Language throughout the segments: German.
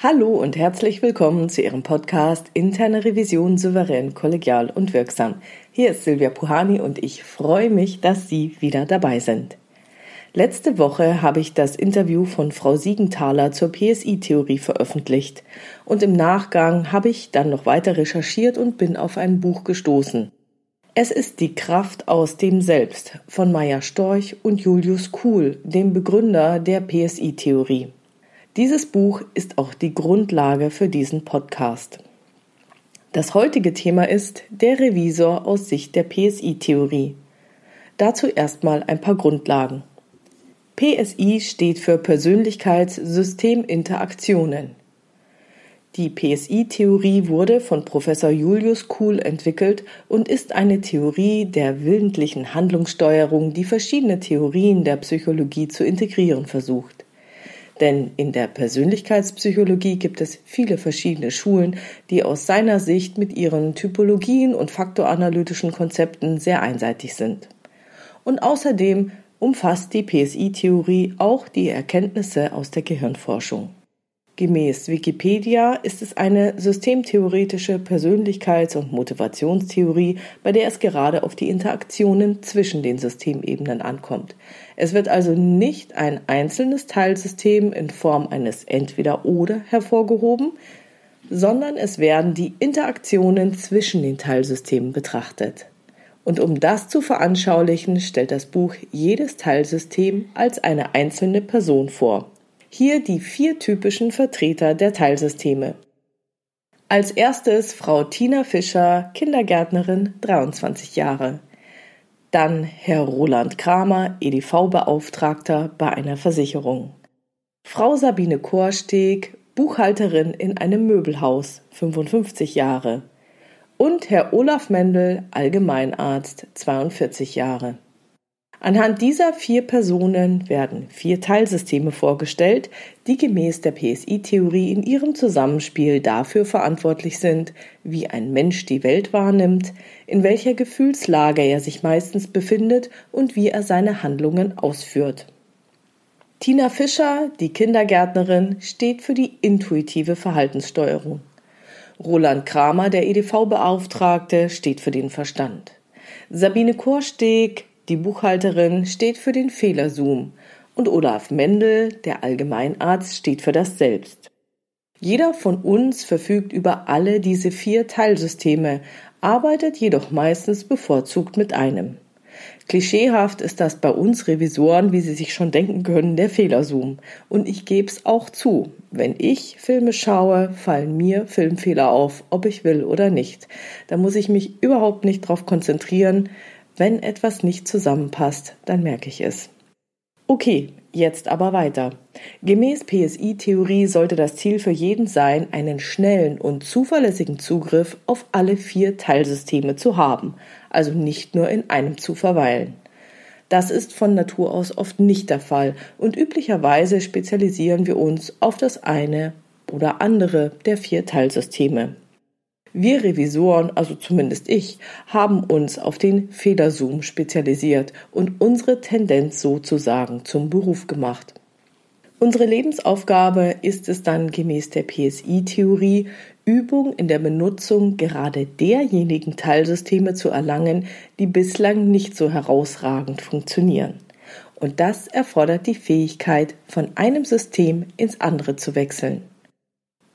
Hallo und herzlich willkommen zu Ihrem Podcast Interne Revision souverän, kollegial und wirksam. Hier ist Silvia Puhani und ich freue mich, dass Sie wieder dabei sind. Letzte Woche habe ich das Interview von Frau Siegenthaler zur PSI-Theorie veröffentlicht und im Nachgang habe ich dann noch weiter recherchiert und bin auf ein Buch gestoßen. Es ist die Kraft aus dem Selbst von Meier Storch und Julius Kuhl, dem Begründer der PSI-Theorie. Dieses Buch ist auch die Grundlage für diesen Podcast. Das heutige Thema ist der Revisor aus Sicht der PSI-Theorie. Dazu erstmal ein paar Grundlagen. PSI steht für Persönlichkeitssysteminteraktionen. Die PSI-Theorie wurde von Professor Julius Kuhl entwickelt und ist eine Theorie der willentlichen Handlungssteuerung, die verschiedene Theorien der Psychologie zu integrieren versucht. Denn in der Persönlichkeitspsychologie gibt es viele verschiedene Schulen, die aus seiner Sicht mit ihren Typologien und faktoranalytischen Konzepten sehr einseitig sind. Und außerdem umfasst die PSI-Theorie auch die Erkenntnisse aus der Gehirnforschung. Gemäß Wikipedia ist es eine systemtheoretische Persönlichkeits- und Motivationstheorie, bei der es gerade auf die Interaktionen zwischen den Systemebenen ankommt. Es wird also nicht ein einzelnes Teilsystem in Form eines Entweder-Oder hervorgehoben, sondern es werden die Interaktionen zwischen den Teilsystemen betrachtet. Und um das zu veranschaulichen, stellt das Buch jedes Teilsystem als eine einzelne Person vor. Hier die vier typischen Vertreter der Teilsysteme. Als erstes Frau Tina Fischer, Kindergärtnerin, 23 Jahre. Dann Herr Roland Kramer, EDV-Beauftragter bei einer Versicherung. Frau Sabine Korsteg, Buchhalterin in einem Möbelhaus, 55 Jahre. Und Herr Olaf Mendel, Allgemeinarzt, 42 Jahre. Anhand dieser vier Personen werden vier Teilsysteme vorgestellt, die gemäß der PSI-Theorie in ihrem Zusammenspiel dafür verantwortlich sind, wie ein Mensch die Welt wahrnimmt, in welcher Gefühlslage er sich meistens befindet und wie er seine Handlungen ausführt. Tina Fischer, die Kindergärtnerin, steht für die intuitive Verhaltenssteuerung. Roland Kramer, der EDV-Beauftragte, steht für den Verstand. Sabine Korsteg, die Buchhalterin steht für den Fehlerzoom und Olaf Mendel, der Allgemeinarzt, steht für das Selbst. Jeder von uns verfügt über alle diese vier Teilsysteme, arbeitet jedoch meistens bevorzugt mit einem. Klischeehaft ist das bei uns Revisoren, wie Sie sich schon denken können, der Fehlerzoom. Und ich geb's auch zu. Wenn ich Filme schaue, fallen mir Filmfehler auf, ob ich will oder nicht. Da muss ich mich überhaupt nicht drauf konzentrieren, wenn etwas nicht zusammenpasst, dann merke ich es. Okay, jetzt aber weiter. Gemäß PSI-Theorie sollte das Ziel für jeden sein, einen schnellen und zuverlässigen Zugriff auf alle vier Teilsysteme zu haben, also nicht nur in einem zu verweilen. Das ist von Natur aus oft nicht der Fall und üblicherweise spezialisieren wir uns auf das eine oder andere der vier Teilsysteme. Wir Revisoren, also zumindest ich, haben uns auf den Federzoom spezialisiert und unsere Tendenz sozusagen zum Beruf gemacht. Unsere Lebensaufgabe ist es dann gemäß der PSI-Theorie, Übung in der Benutzung gerade derjenigen Teilsysteme zu erlangen, die bislang nicht so herausragend funktionieren. Und das erfordert die Fähigkeit, von einem System ins andere zu wechseln.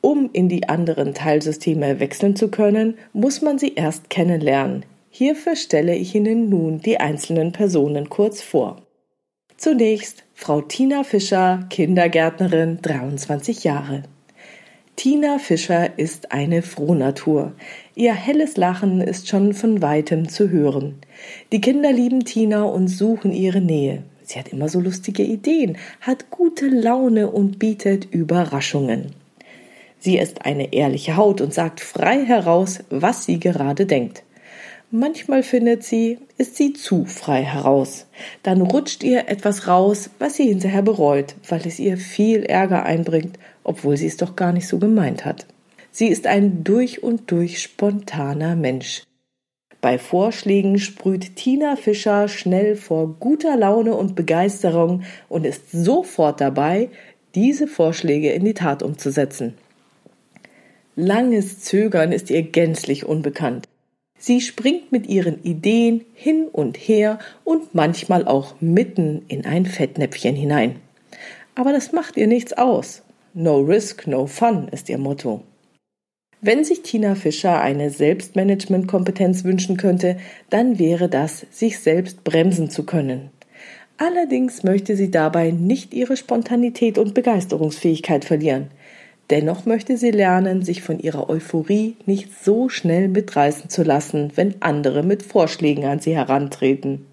Um in die anderen Teilsysteme wechseln zu können, muss man sie erst kennenlernen. Hierfür stelle ich Ihnen nun die einzelnen Personen kurz vor. Zunächst Frau Tina Fischer, Kindergärtnerin, 23 Jahre. Tina Fischer ist eine Frohnatur. Ihr helles Lachen ist schon von weitem zu hören. Die Kinder lieben Tina und suchen ihre Nähe. Sie hat immer so lustige Ideen, hat gute Laune und bietet Überraschungen. Sie ist eine ehrliche Haut und sagt frei heraus, was sie gerade denkt. Manchmal findet sie, ist sie zu frei heraus. Dann rutscht ihr etwas raus, was sie hinterher bereut, weil es ihr viel Ärger einbringt, obwohl sie es doch gar nicht so gemeint hat. Sie ist ein durch und durch spontaner Mensch. Bei Vorschlägen sprüht Tina Fischer schnell vor guter Laune und Begeisterung und ist sofort dabei, diese Vorschläge in die Tat umzusetzen. Langes Zögern ist ihr gänzlich unbekannt. Sie springt mit ihren Ideen hin und her und manchmal auch mitten in ein Fettnäpfchen hinein. Aber das macht ihr nichts aus. No risk, no fun ist ihr Motto. Wenn sich Tina Fischer eine Selbstmanagementkompetenz wünschen könnte, dann wäre das, sich selbst bremsen zu können. Allerdings möchte sie dabei nicht ihre Spontanität und Begeisterungsfähigkeit verlieren. Dennoch möchte sie lernen, sich von ihrer Euphorie nicht so schnell mitreißen zu lassen, wenn andere mit Vorschlägen an sie herantreten.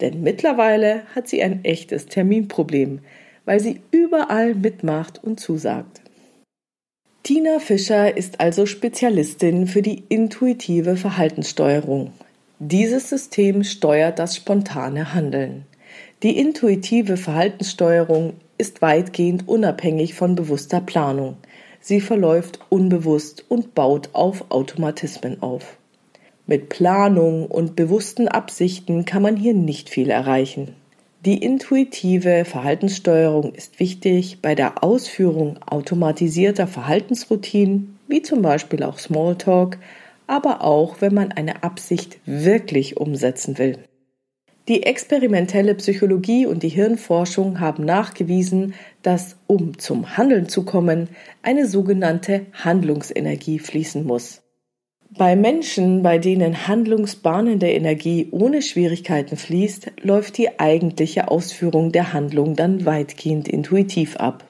Denn mittlerweile hat sie ein echtes Terminproblem, weil sie überall mitmacht und zusagt. Tina Fischer ist also Spezialistin für die intuitive Verhaltenssteuerung. Dieses System steuert das spontane Handeln. Die intuitive Verhaltenssteuerung ist weitgehend unabhängig von bewusster Planung. Sie verläuft unbewusst und baut auf Automatismen auf. Mit Planung und bewussten Absichten kann man hier nicht viel erreichen. Die intuitive Verhaltenssteuerung ist wichtig bei der Ausführung automatisierter Verhaltensroutinen, wie zum Beispiel auch Smalltalk, aber auch wenn man eine Absicht wirklich umsetzen will. Die experimentelle Psychologie und die Hirnforschung haben nachgewiesen, dass, um zum Handeln zu kommen, eine sogenannte Handlungsenergie fließen muss. Bei Menschen, bei denen handlungsbahnende Energie ohne Schwierigkeiten fließt, läuft die eigentliche Ausführung der Handlung dann weitgehend intuitiv ab.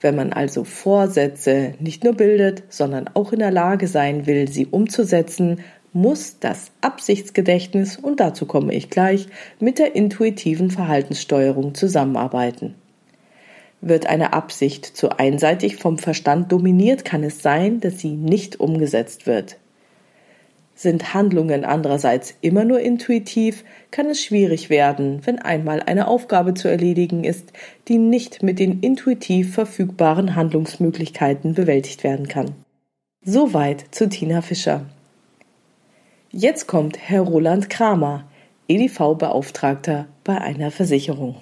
Wenn man also Vorsätze nicht nur bildet, sondern auch in der Lage sein will, sie umzusetzen, muss das Absichtsgedächtnis, und dazu komme ich gleich, mit der intuitiven Verhaltenssteuerung zusammenarbeiten. Wird eine Absicht zu einseitig vom Verstand dominiert, kann es sein, dass sie nicht umgesetzt wird. Sind Handlungen andererseits immer nur intuitiv, kann es schwierig werden, wenn einmal eine Aufgabe zu erledigen ist, die nicht mit den intuitiv verfügbaren Handlungsmöglichkeiten bewältigt werden kann. Soweit zu Tina Fischer. Jetzt kommt Herr Roland Kramer, EDV-Beauftragter bei einer Versicherung.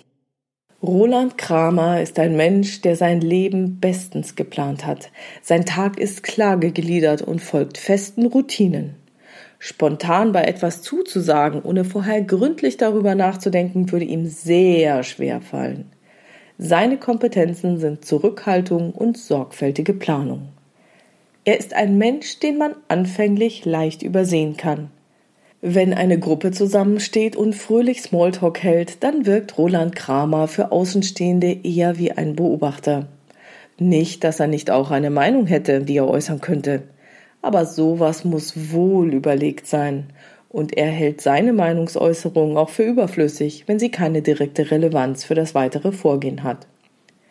Roland Kramer ist ein Mensch, der sein Leben bestens geplant hat. Sein Tag ist klar gegliedert und folgt festen Routinen. Spontan bei etwas zuzusagen, ohne vorher gründlich darüber nachzudenken, würde ihm sehr schwer fallen. Seine Kompetenzen sind Zurückhaltung und sorgfältige Planung. Er ist ein Mensch, den man anfänglich leicht übersehen kann. Wenn eine Gruppe zusammensteht und fröhlich Smalltalk hält, dann wirkt Roland Kramer für Außenstehende eher wie ein Beobachter. Nicht, dass er nicht auch eine Meinung hätte, die er äußern könnte. Aber sowas muss wohl überlegt sein. Und er hält seine Meinungsäußerung auch für überflüssig, wenn sie keine direkte Relevanz für das weitere Vorgehen hat.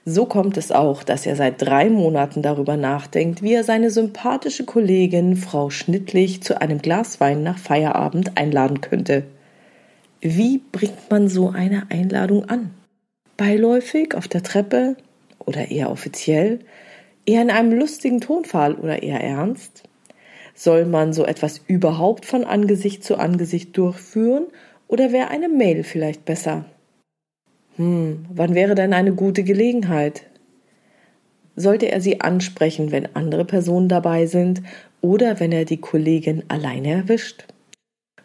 So kommt es auch, dass er seit drei Monaten darüber nachdenkt, wie er seine sympathische Kollegin Frau Schnittlich zu einem Glas Wein nach Feierabend einladen könnte. Wie bringt man so eine Einladung an? Beiläufig auf der Treppe oder eher offiziell? Eher in einem lustigen Tonfall oder eher ernst? Soll man so etwas überhaupt von Angesicht zu Angesicht durchführen oder wäre eine Mail vielleicht besser? Hm, wann wäre denn eine gute Gelegenheit? Sollte er sie ansprechen, wenn andere Personen dabei sind oder wenn er die Kollegin alleine erwischt?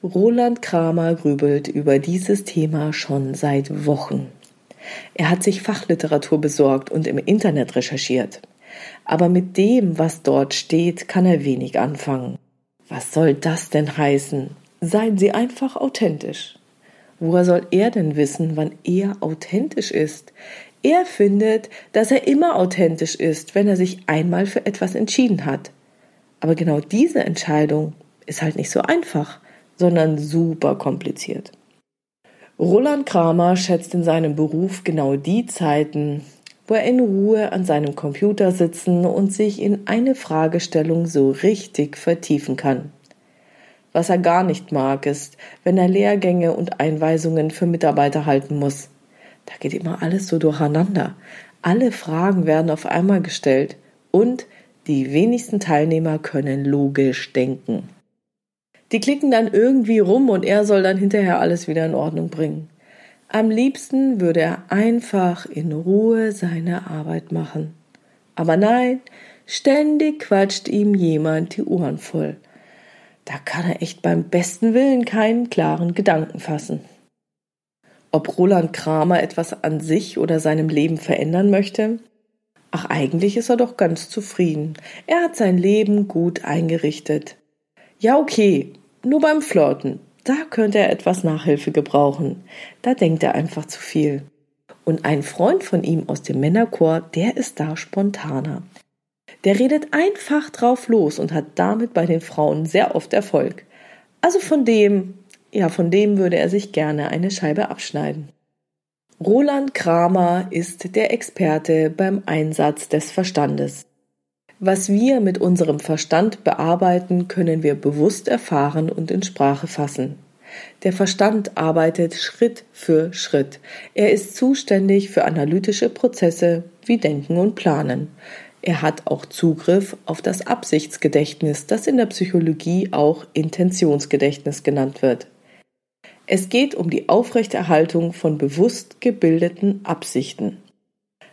Roland Kramer grübelt über dieses Thema schon seit Wochen. Er hat sich Fachliteratur besorgt und im Internet recherchiert aber mit dem, was dort steht, kann er wenig anfangen. Was soll das denn heißen? Seien Sie einfach authentisch. Woher soll er denn wissen, wann er authentisch ist? Er findet, dass er immer authentisch ist, wenn er sich einmal für etwas entschieden hat. Aber genau diese Entscheidung ist halt nicht so einfach, sondern super kompliziert. Roland Kramer schätzt in seinem Beruf genau die Zeiten, wo er in Ruhe an seinem Computer sitzen und sich in eine Fragestellung so richtig vertiefen kann. Was er gar nicht mag, ist, wenn er Lehrgänge und Einweisungen für Mitarbeiter halten muss. Da geht immer alles so durcheinander. Alle Fragen werden auf einmal gestellt und die wenigsten Teilnehmer können logisch denken. Die klicken dann irgendwie rum und er soll dann hinterher alles wieder in Ordnung bringen. Am liebsten würde er einfach in Ruhe seine Arbeit machen. Aber nein, Ständig quatscht ihm jemand die Ohren voll. Da kann er echt beim besten Willen keinen klaren Gedanken fassen. Ob Roland Kramer etwas an sich oder seinem Leben verändern möchte? Ach, eigentlich ist er doch ganz zufrieden. Er hat sein Leben gut eingerichtet. Ja, okay, nur beim Flirten. Da könnte er etwas Nachhilfe gebrauchen. Da denkt er einfach zu viel. Und ein Freund von ihm aus dem Männerchor, der ist da spontaner. Der redet einfach drauf los und hat damit bei den Frauen sehr oft Erfolg. Also von dem, ja, von dem würde er sich gerne eine Scheibe abschneiden. Roland Kramer ist der Experte beim Einsatz des Verstandes. Was wir mit unserem Verstand bearbeiten, können wir bewusst erfahren und in Sprache fassen. Der Verstand arbeitet Schritt für Schritt. Er ist zuständig für analytische Prozesse wie Denken und Planen. Er hat auch Zugriff auf das Absichtsgedächtnis, das in der Psychologie auch Intentionsgedächtnis genannt wird. Es geht um die Aufrechterhaltung von bewusst gebildeten Absichten.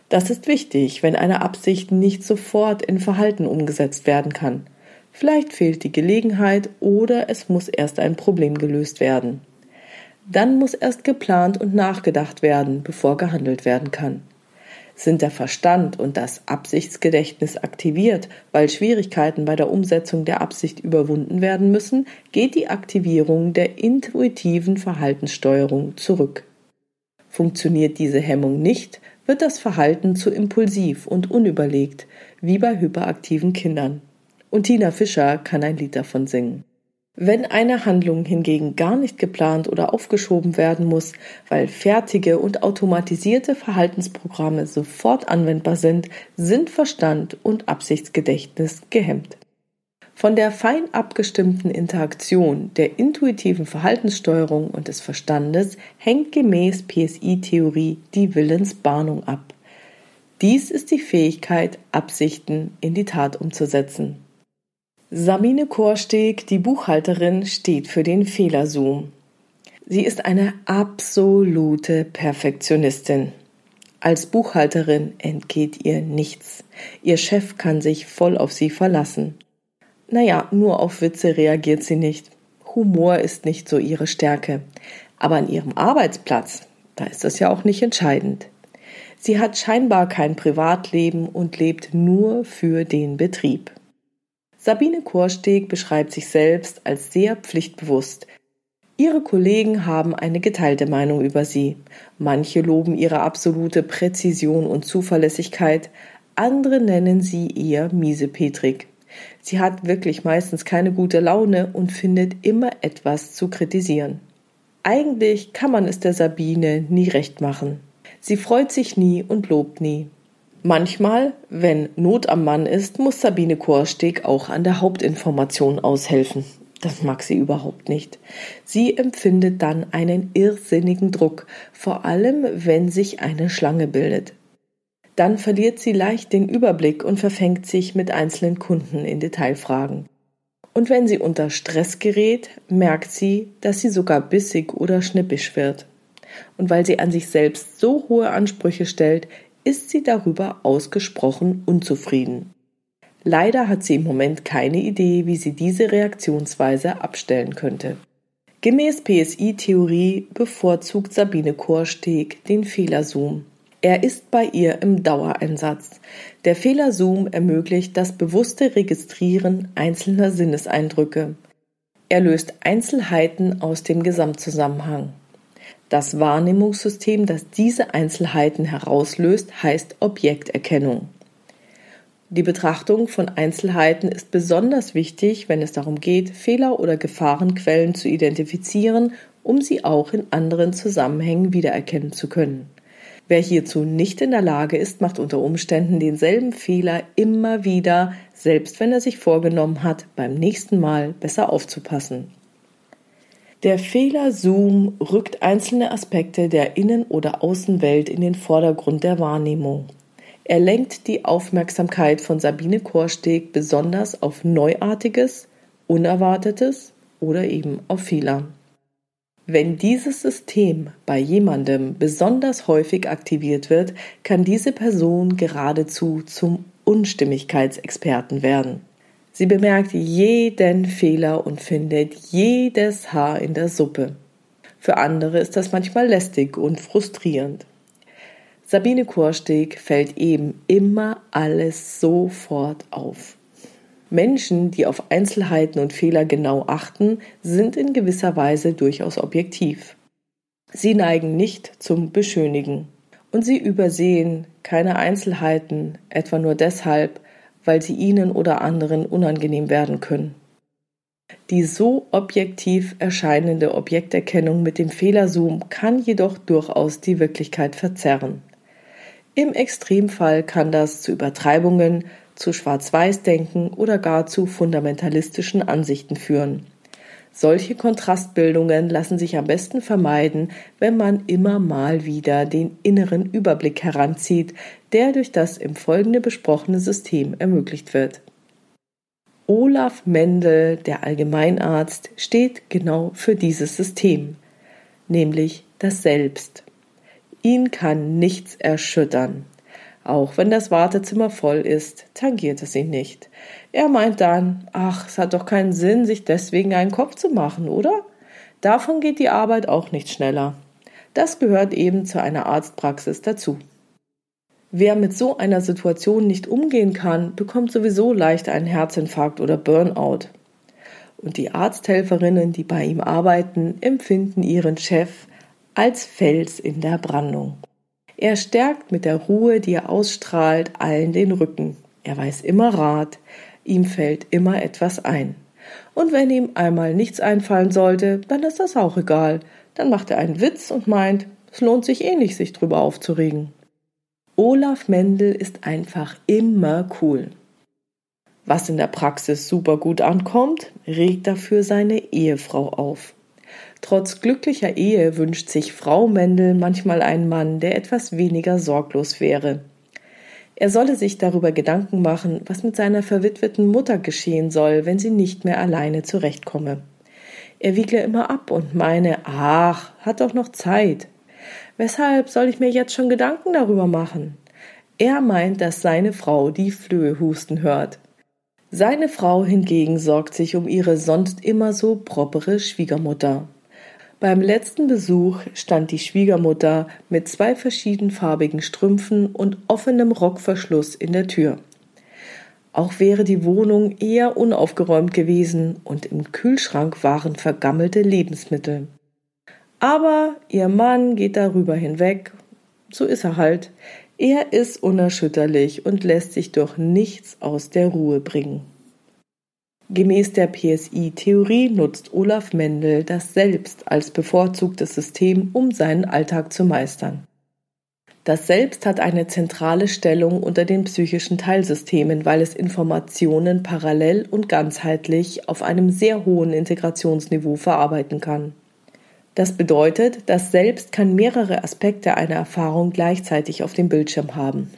Das ist wichtig, wenn eine Absicht nicht sofort in Verhalten umgesetzt werden kann. Vielleicht fehlt die Gelegenheit oder es muss erst ein Problem gelöst werden. Dann muss erst geplant und nachgedacht werden, bevor gehandelt werden kann. Sind der Verstand und das Absichtsgedächtnis aktiviert, weil Schwierigkeiten bei der Umsetzung der Absicht überwunden werden müssen, geht die Aktivierung der intuitiven Verhaltenssteuerung zurück. Funktioniert diese Hemmung nicht, wird das Verhalten zu impulsiv und unüberlegt, wie bei hyperaktiven Kindern. Und Tina Fischer kann ein Lied davon singen. Wenn eine Handlung hingegen gar nicht geplant oder aufgeschoben werden muss, weil fertige und automatisierte Verhaltensprogramme sofort anwendbar sind, sind Verstand und Absichtsgedächtnis gehemmt. Von der fein abgestimmten Interaktion der intuitiven Verhaltenssteuerung und des Verstandes hängt gemäß PSI-Theorie die Willensbahnung ab. Dies ist die Fähigkeit, Absichten in die Tat umzusetzen. Sabine Korsteg, die Buchhalterin, steht für den Fehlerzoom. Sie ist eine absolute Perfektionistin. Als Buchhalterin entgeht ihr nichts. Ihr Chef kann sich voll auf sie verlassen. Naja, nur auf Witze reagiert sie nicht. Humor ist nicht so ihre Stärke. Aber an ihrem Arbeitsplatz, da ist das ja auch nicht entscheidend. Sie hat scheinbar kein Privatleben und lebt nur für den Betrieb. Sabine Korsteg beschreibt sich selbst als sehr pflichtbewusst. Ihre Kollegen haben eine geteilte Meinung über sie. Manche loben ihre absolute Präzision und Zuverlässigkeit, andere nennen sie eher miesepetrig. Sie hat wirklich meistens keine gute Laune und findet immer etwas zu kritisieren. Eigentlich kann man es der Sabine nie recht machen. Sie freut sich nie und lobt nie. Manchmal, wenn Not am Mann ist, muss Sabine Korsteg auch an der Hauptinformation aushelfen. Das mag sie überhaupt nicht. Sie empfindet dann einen irrsinnigen Druck, vor allem wenn sich eine Schlange bildet. Dann verliert sie leicht den Überblick und verfängt sich mit einzelnen Kunden in Detailfragen. Und wenn sie unter Stress gerät, merkt sie, dass sie sogar bissig oder schnippisch wird. Und weil sie an sich selbst so hohe Ansprüche stellt, ist sie darüber ausgesprochen unzufrieden. Leider hat sie im Moment keine Idee, wie sie diese Reaktionsweise abstellen könnte. Gemäß PSI-Theorie bevorzugt Sabine Korsteg den Fehlerzoom. Er ist bei ihr im Dauereinsatz. Der Fehlerzoom ermöglicht das bewusste Registrieren einzelner Sinneseindrücke. Er löst Einzelheiten aus dem Gesamtzusammenhang. Das Wahrnehmungssystem, das diese Einzelheiten herauslöst, heißt Objekterkennung. Die Betrachtung von Einzelheiten ist besonders wichtig, wenn es darum geht, Fehler oder Gefahrenquellen zu identifizieren, um sie auch in anderen Zusammenhängen wiedererkennen zu können. Wer hierzu nicht in der Lage ist, macht unter Umständen denselben Fehler immer wieder, selbst wenn er sich vorgenommen hat, beim nächsten Mal besser aufzupassen. Der Fehler-Zoom rückt einzelne Aspekte der Innen- oder Außenwelt in den Vordergrund der Wahrnehmung. Er lenkt die Aufmerksamkeit von Sabine Korsteg besonders auf Neuartiges, Unerwartetes oder eben auf Fehler. Wenn dieses System bei jemandem besonders häufig aktiviert wird, kann diese Person geradezu zum Unstimmigkeitsexperten werden. Sie bemerkt jeden Fehler und findet jedes Haar in der Suppe. Für andere ist das manchmal lästig und frustrierend. Sabine Korsteg fällt eben immer alles sofort auf. Menschen, die auf Einzelheiten und Fehler genau achten, sind in gewisser Weise durchaus objektiv. Sie neigen nicht zum Beschönigen. Und sie übersehen keine Einzelheiten, etwa nur deshalb, weil sie ihnen oder anderen unangenehm werden können. Die so objektiv erscheinende Objekterkennung mit dem Fehlerzoom kann jedoch durchaus die Wirklichkeit verzerren. Im Extremfall kann das zu Übertreibungen, zu Schwarz-Weiß-Denken oder gar zu fundamentalistischen Ansichten führen. Solche Kontrastbildungen lassen sich am besten vermeiden, wenn man immer mal wieder den inneren Überblick heranzieht, der durch das im Folgende besprochene System ermöglicht wird. Olaf Mendel, der Allgemeinarzt, steht genau für dieses System, nämlich das Selbst. Ihn kann nichts erschüttern. Auch wenn das Wartezimmer voll ist, tangiert es ihn nicht. Er meint dann, ach, es hat doch keinen Sinn, sich deswegen einen Kopf zu machen, oder? Davon geht die Arbeit auch nicht schneller. Das gehört eben zu einer Arztpraxis dazu. Wer mit so einer Situation nicht umgehen kann, bekommt sowieso leicht einen Herzinfarkt oder Burnout. Und die Arzthelferinnen, die bei ihm arbeiten, empfinden ihren Chef als Fels in der Brandung. Er stärkt mit der Ruhe, die er ausstrahlt, allen den Rücken. Er weiß immer Rat, ihm fällt immer etwas ein. Und wenn ihm einmal nichts einfallen sollte, dann ist das auch egal. Dann macht er einen Witz und meint, es lohnt sich eh nicht, sich drüber aufzuregen. Olaf Mendel ist einfach immer cool. Was in der Praxis super gut ankommt, regt dafür seine Ehefrau auf. Trotz glücklicher Ehe wünscht sich Frau Mendel manchmal einen Mann, der etwas weniger sorglos wäre. Er solle sich darüber Gedanken machen, was mit seiner verwitweten Mutter geschehen soll, wenn sie nicht mehr alleine zurechtkomme. Er wiegle immer ab und meine, ach, hat doch noch Zeit. Weshalb soll ich mir jetzt schon Gedanken darüber machen? Er meint, dass seine Frau die Flöhe husten hört. Seine Frau hingegen sorgt sich um ihre sonst immer so propere Schwiegermutter. Beim letzten Besuch stand die Schwiegermutter mit zwei verschiedenfarbigen Strümpfen und offenem Rockverschluss in der Tür. Auch wäre die Wohnung eher unaufgeräumt gewesen und im Kühlschrank waren vergammelte Lebensmittel. Aber ihr Mann geht darüber hinweg, so ist er halt, er ist unerschütterlich und lässt sich durch nichts aus der Ruhe bringen. Gemäß der PSI-Theorie nutzt Olaf Mendel das Selbst als bevorzugtes System, um seinen Alltag zu meistern. Das Selbst hat eine zentrale Stellung unter den psychischen Teilsystemen, weil es Informationen parallel und ganzheitlich auf einem sehr hohen Integrationsniveau verarbeiten kann. Das bedeutet, das Selbst kann mehrere Aspekte einer Erfahrung gleichzeitig auf dem Bildschirm haben.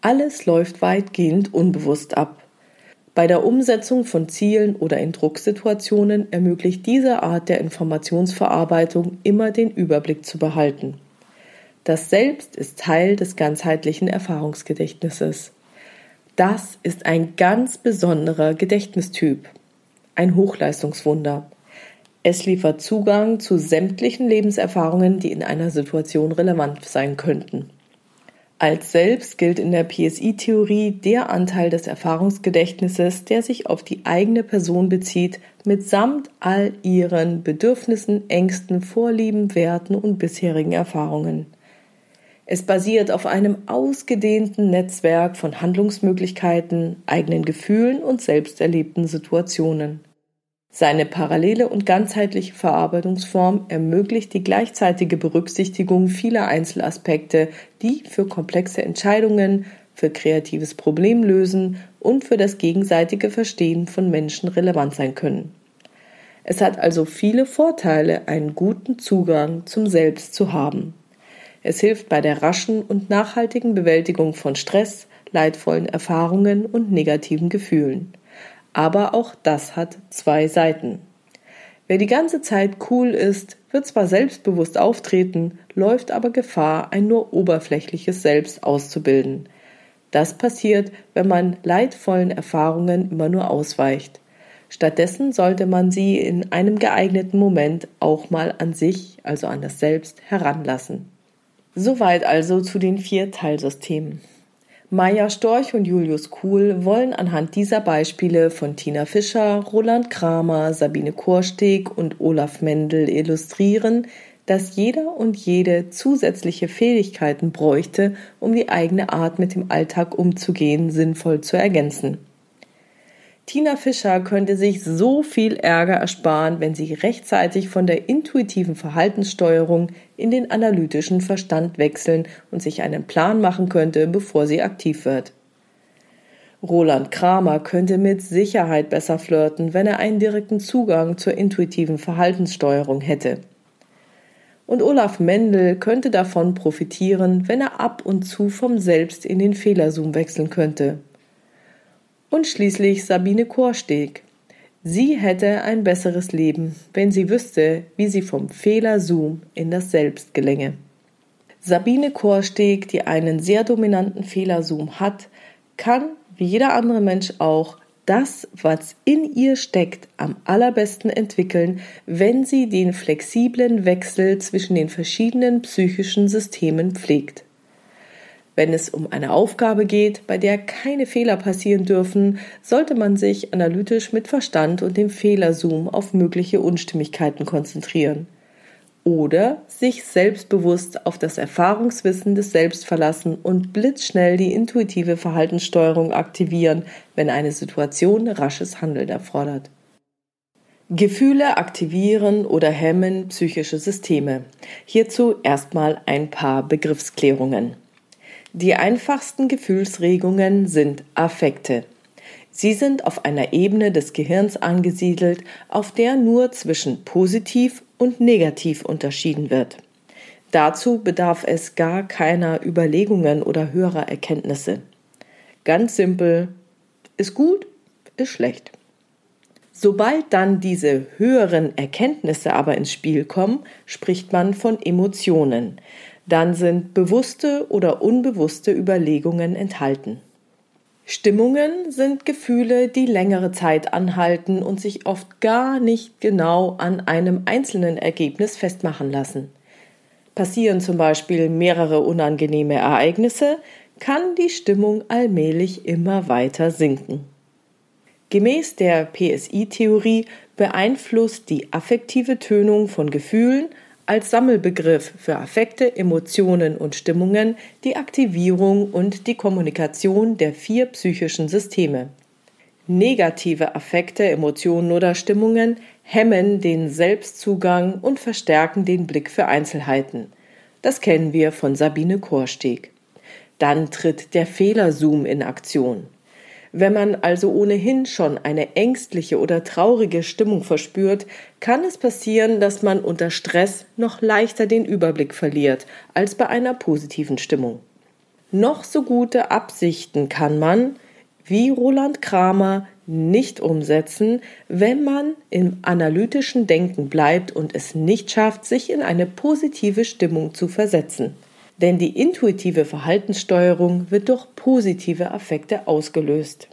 Alles läuft weitgehend unbewusst ab. Bei der Umsetzung von Zielen oder in Drucksituationen ermöglicht diese Art der Informationsverarbeitung immer den Überblick zu behalten. Das Selbst ist Teil des ganzheitlichen Erfahrungsgedächtnisses. Das ist ein ganz besonderer Gedächtnistyp, ein Hochleistungswunder. Es liefert Zugang zu sämtlichen Lebenserfahrungen, die in einer Situation relevant sein könnten. Als selbst gilt in der PSI-Theorie der Anteil des Erfahrungsgedächtnisses, der sich auf die eigene Person bezieht, mitsamt all ihren Bedürfnissen, Ängsten, Vorlieben, Werten und bisherigen Erfahrungen. Es basiert auf einem ausgedehnten Netzwerk von Handlungsmöglichkeiten, eigenen Gefühlen und selbst erlebten Situationen. Seine parallele und ganzheitliche Verarbeitungsform ermöglicht die gleichzeitige Berücksichtigung vieler Einzelaspekte, die für komplexe Entscheidungen, für kreatives Problemlösen und für das gegenseitige Verstehen von Menschen relevant sein können. Es hat also viele Vorteile, einen guten Zugang zum Selbst zu haben. Es hilft bei der raschen und nachhaltigen Bewältigung von Stress, leidvollen Erfahrungen und negativen Gefühlen. Aber auch das hat zwei Seiten. Wer die ganze Zeit cool ist, wird zwar selbstbewusst auftreten, läuft aber Gefahr, ein nur oberflächliches Selbst auszubilden. Das passiert, wenn man leidvollen Erfahrungen immer nur ausweicht. Stattdessen sollte man sie in einem geeigneten Moment auch mal an sich, also an das Selbst, heranlassen. Soweit also zu den vier Teilsystemen. Maya Storch und Julius Kuhl wollen anhand dieser Beispiele von Tina Fischer, Roland Kramer, Sabine Korsteg und Olaf Mendel illustrieren, dass jeder und jede zusätzliche Fähigkeiten bräuchte, um die eigene Art mit dem Alltag umzugehen sinnvoll zu ergänzen. Tina Fischer könnte sich so viel Ärger ersparen, wenn sie rechtzeitig von der intuitiven Verhaltenssteuerung in den analytischen Verstand wechseln und sich einen Plan machen könnte, bevor sie aktiv wird. Roland Kramer könnte mit Sicherheit besser flirten, wenn er einen direkten Zugang zur intuitiven Verhaltenssteuerung hätte. Und Olaf Mendel könnte davon profitieren, wenn er ab und zu vom Selbst in den Fehlerzoom wechseln könnte. Und schließlich Sabine Korsteg. Sie hätte ein besseres Leben, wenn sie wüsste, wie sie vom Fehlerzoom in das Selbst gelänge. Sabine Korsteg, die einen sehr dominanten Fehlerzoom hat, kann, wie jeder andere Mensch auch, das, was in ihr steckt, am allerbesten entwickeln, wenn sie den flexiblen Wechsel zwischen den verschiedenen psychischen Systemen pflegt. Wenn es um eine Aufgabe geht, bei der keine Fehler passieren dürfen, sollte man sich analytisch mit Verstand und dem Fehlerzoom auf mögliche Unstimmigkeiten konzentrieren oder sich selbstbewusst auf das Erfahrungswissen des Selbst verlassen und blitzschnell die intuitive Verhaltenssteuerung aktivieren, wenn eine Situation rasches Handeln erfordert. Gefühle aktivieren oder hemmen psychische Systeme. Hierzu erstmal ein paar Begriffsklärungen. Die einfachsten Gefühlsregungen sind Affekte. Sie sind auf einer Ebene des Gehirns angesiedelt, auf der nur zwischen positiv und negativ unterschieden wird. Dazu bedarf es gar keiner Überlegungen oder höherer Erkenntnisse. Ganz simpel, ist gut, ist schlecht. Sobald dann diese höheren Erkenntnisse aber ins Spiel kommen, spricht man von Emotionen. Dann sind bewusste oder unbewusste Überlegungen enthalten. Stimmungen sind Gefühle, die längere Zeit anhalten und sich oft gar nicht genau an einem einzelnen Ergebnis festmachen lassen. Passieren zum Beispiel mehrere unangenehme Ereignisse, kann die Stimmung allmählich immer weiter sinken. Gemäß der PSI-Theorie beeinflusst die affektive Tönung von Gefühlen als Sammelbegriff für Affekte, Emotionen und Stimmungen die Aktivierung und die Kommunikation der vier psychischen Systeme. Negative Affekte, Emotionen oder Stimmungen hemmen den Selbstzugang und verstärken den Blick für Einzelheiten. Das kennen wir von Sabine Korsteg. Dann tritt der Fehlerzoom in Aktion. Wenn man also ohnehin schon eine ängstliche oder traurige Stimmung verspürt, kann es passieren, dass man unter Stress noch leichter den Überblick verliert als bei einer positiven Stimmung. Noch so gute Absichten kann man, wie Roland Kramer, nicht umsetzen, wenn man im analytischen Denken bleibt und es nicht schafft, sich in eine positive Stimmung zu versetzen. Denn die intuitive Verhaltenssteuerung wird durch positive Affekte ausgelöst.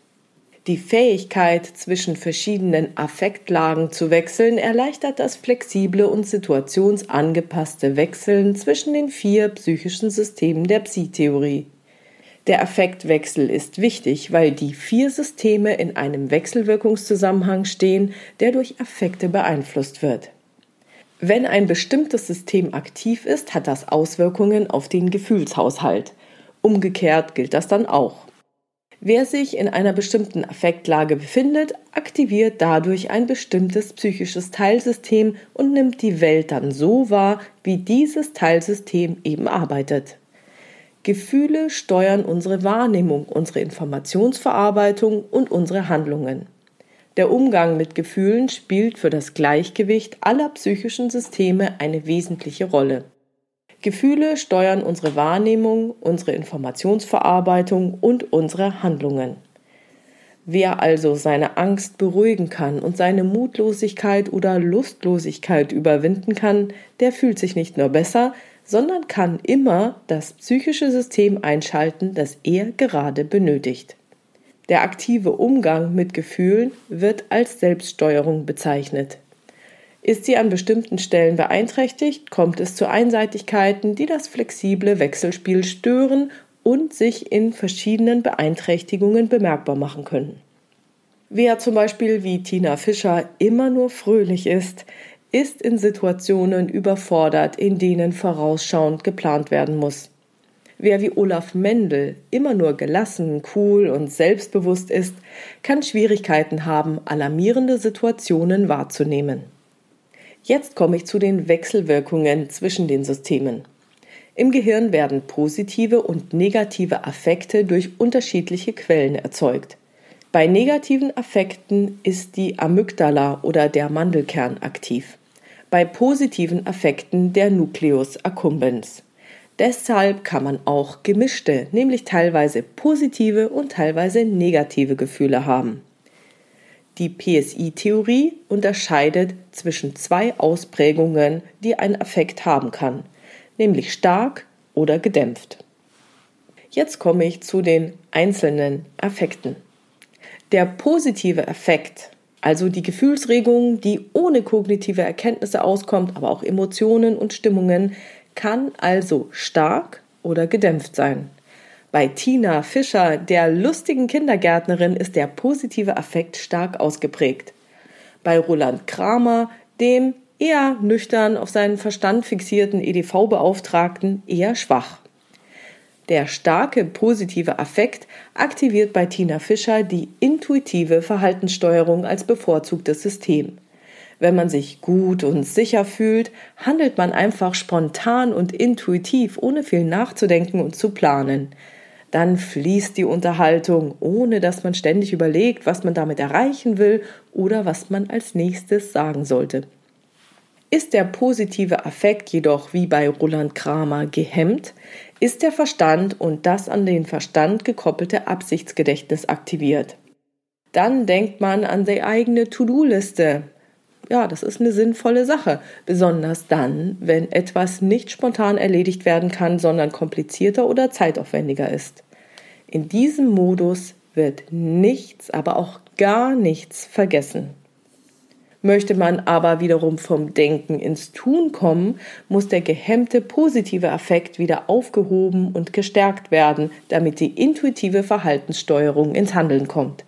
Die Fähigkeit, zwischen verschiedenen Affektlagen zu wechseln, erleichtert das flexible und situationsangepasste Wechseln zwischen den vier psychischen Systemen der Psi-Theorie. Der Affektwechsel ist wichtig, weil die vier Systeme in einem Wechselwirkungszusammenhang stehen, der durch Affekte beeinflusst wird. Wenn ein bestimmtes System aktiv ist, hat das Auswirkungen auf den Gefühlshaushalt. Umgekehrt gilt das dann auch. Wer sich in einer bestimmten Affektlage befindet, aktiviert dadurch ein bestimmtes psychisches Teilsystem und nimmt die Welt dann so wahr, wie dieses Teilsystem eben arbeitet. Gefühle steuern unsere Wahrnehmung, unsere Informationsverarbeitung und unsere Handlungen. Der Umgang mit Gefühlen spielt für das Gleichgewicht aller psychischen Systeme eine wesentliche Rolle. Gefühle steuern unsere Wahrnehmung, unsere Informationsverarbeitung und unsere Handlungen. Wer also seine Angst beruhigen kann und seine Mutlosigkeit oder Lustlosigkeit überwinden kann, der fühlt sich nicht nur besser, sondern kann immer das psychische System einschalten, das er gerade benötigt. Der aktive Umgang mit Gefühlen wird als Selbststeuerung bezeichnet. Ist sie an bestimmten Stellen beeinträchtigt, kommt es zu Einseitigkeiten, die das flexible Wechselspiel stören und sich in verschiedenen Beeinträchtigungen bemerkbar machen können. Wer zum Beispiel wie Tina Fischer immer nur fröhlich ist, ist in Situationen überfordert, in denen vorausschauend geplant werden muss. Wer wie Olaf Mendel immer nur gelassen, cool und selbstbewusst ist, kann Schwierigkeiten haben, alarmierende Situationen wahrzunehmen. Jetzt komme ich zu den Wechselwirkungen zwischen den Systemen. Im Gehirn werden positive und negative Affekte durch unterschiedliche Quellen erzeugt. Bei negativen Affekten ist die Amygdala oder der Mandelkern aktiv bei positiven Affekten der Nucleus accumbens. Deshalb kann man auch gemischte, nämlich teilweise positive und teilweise negative Gefühle haben. Die PSI-Theorie unterscheidet zwischen zwei Ausprägungen, die ein Affekt haben kann, nämlich stark oder gedämpft. Jetzt komme ich zu den einzelnen Affekten. Der positive Affekt also die Gefühlsregung, die ohne kognitive Erkenntnisse auskommt, aber auch Emotionen und Stimmungen, kann also stark oder gedämpft sein. Bei Tina Fischer, der lustigen Kindergärtnerin, ist der positive Affekt stark ausgeprägt. Bei Roland Kramer, dem eher nüchtern auf seinen Verstand fixierten EDV-Beauftragten, eher schwach. Der starke positive Affekt aktiviert bei Tina Fischer die intuitive Verhaltenssteuerung als bevorzugtes System. Wenn man sich gut und sicher fühlt, handelt man einfach spontan und intuitiv, ohne viel nachzudenken und zu planen. Dann fließt die Unterhaltung, ohne dass man ständig überlegt, was man damit erreichen will oder was man als nächstes sagen sollte. Ist der positive Affekt jedoch wie bei Roland Kramer gehemmt, ist der Verstand und das an den Verstand gekoppelte Absichtsgedächtnis aktiviert. Dann denkt man an die eigene To-Do-Liste. Ja, das ist eine sinnvolle Sache, besonders dann, wenn etwas nicht spontan erledigt werden kann, sondern komplizierter oder zeitaufwendiger ist. In diesem Modus wird nichts, aber auch gar nichts vergessen. Möchte man aber wiederum vom Denken ins Tun kommen, muss der gehemmte positive Affekt wieder aufgehoben und gestärkt werden, damit die intuitive Verhaltenssteuerung ins Handeln kommt.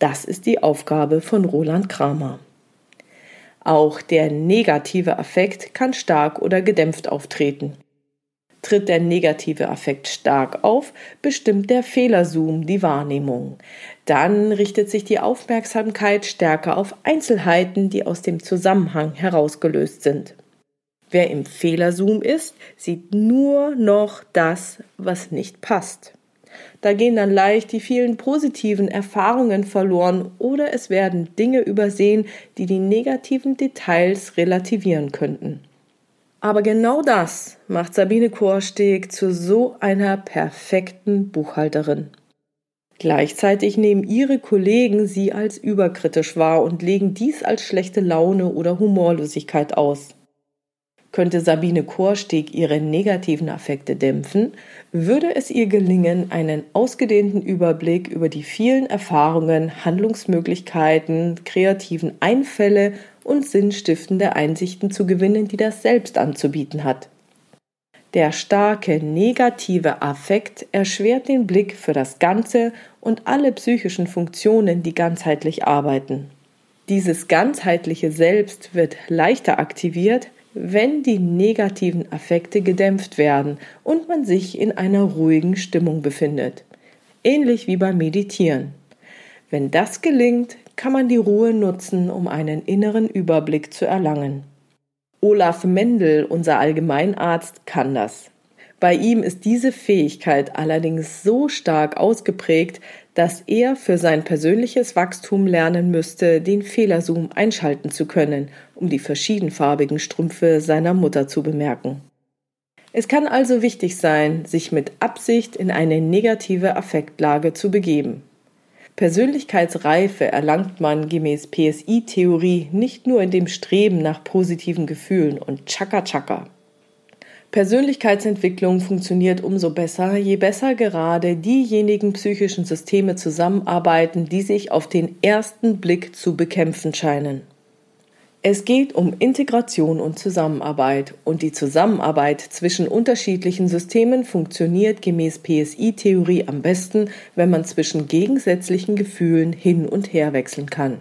Das ist die Aufgabe von Roland Kramer. Auch der negative Affekt kann stark oder gedämpft auftreten. Tritt der negative Affekt stark auf, bestimmt der Fehlerzoom die Wahrnehmung. Dann richtet sich die Aufmerksamkeit stärker auf Einzelheiten, die aus dem Zusammenhang herausgelöst sind. Wer im Fehlerzoom ist, sieht nur noch das, was nicht passt. Da gehen dann leicht die vielen positiven Erfahrungen verloren oder es werden Dinge übersehen, die die negativen Details relativieren könnten. Aber genau das macht Sabine Korsteg zu so einer perfekten Buchhalterin. Gleichzeitig nehmen ihre Kollegen sie als überkritisch wahr und legen dies als schlechte Laune oder Humorlosigkeit aus. Könnte Sabine Korsteg ihre negativen Affekte dämpfen, würde es ihr gelingen, einen ausgedehnten Überblick über die vielen Erfahrungen, Handlungsmöglichkeiten, kreativen Einfälle und sinnstiftende Einsichten zu gewinnen, die das selbst anzubieten hat. Der starke negative Affekt erschwert den Blick für das Ganze und alle psychischen Funktionen, die ganzheitlich arbeiten. Dieses ganzheitliche Selbst wird leichter aktiviert, wenn die negativen Affekte gedämpft werden und man sich in einer ruhigen Stimmung befindet. Ähnlich wie beim Meditieren. Wenn das gelingt, kann man die Ruhe nutzen, um einen inneren Überblick zu erlangen. Olaf Mendel, unser Allgemeinarzt, kann das. Bei ihm ist diese Fähigkeit allerdings so stark ausgeprägt, dass er für sein persönliches Wachstum lernen müsste, den Fehlerzoom einschalten zu können, um die verschiedenfarbigen Strümpfe seiner Mutter zu bemerken. Es kann also wichtig sein, sich mit Absicht in eine negative Affektlage zu begeben. Persönlichkeitsreife erlangt man gemäß PSI-Theorie nicht nur in dem Streben nach positiven Gefühlen und Chaka Chaka. Persönlichkeitsentwicklung funktioniert umso besser, je besser gerade diejenigen psychischen Systeme zusammenarbeiten, die sich auf den ersten Blick zu bekämpfen scheinen. Es geht um Integration und Zusammenarbeit und die Zusammenarbeit zwischen unterschiedlichen Systemen funktioniert gemäß PSI-Theorie am besten, wenn man zwischen gegensätzlichen Gefühlen hin und her wechseln kann.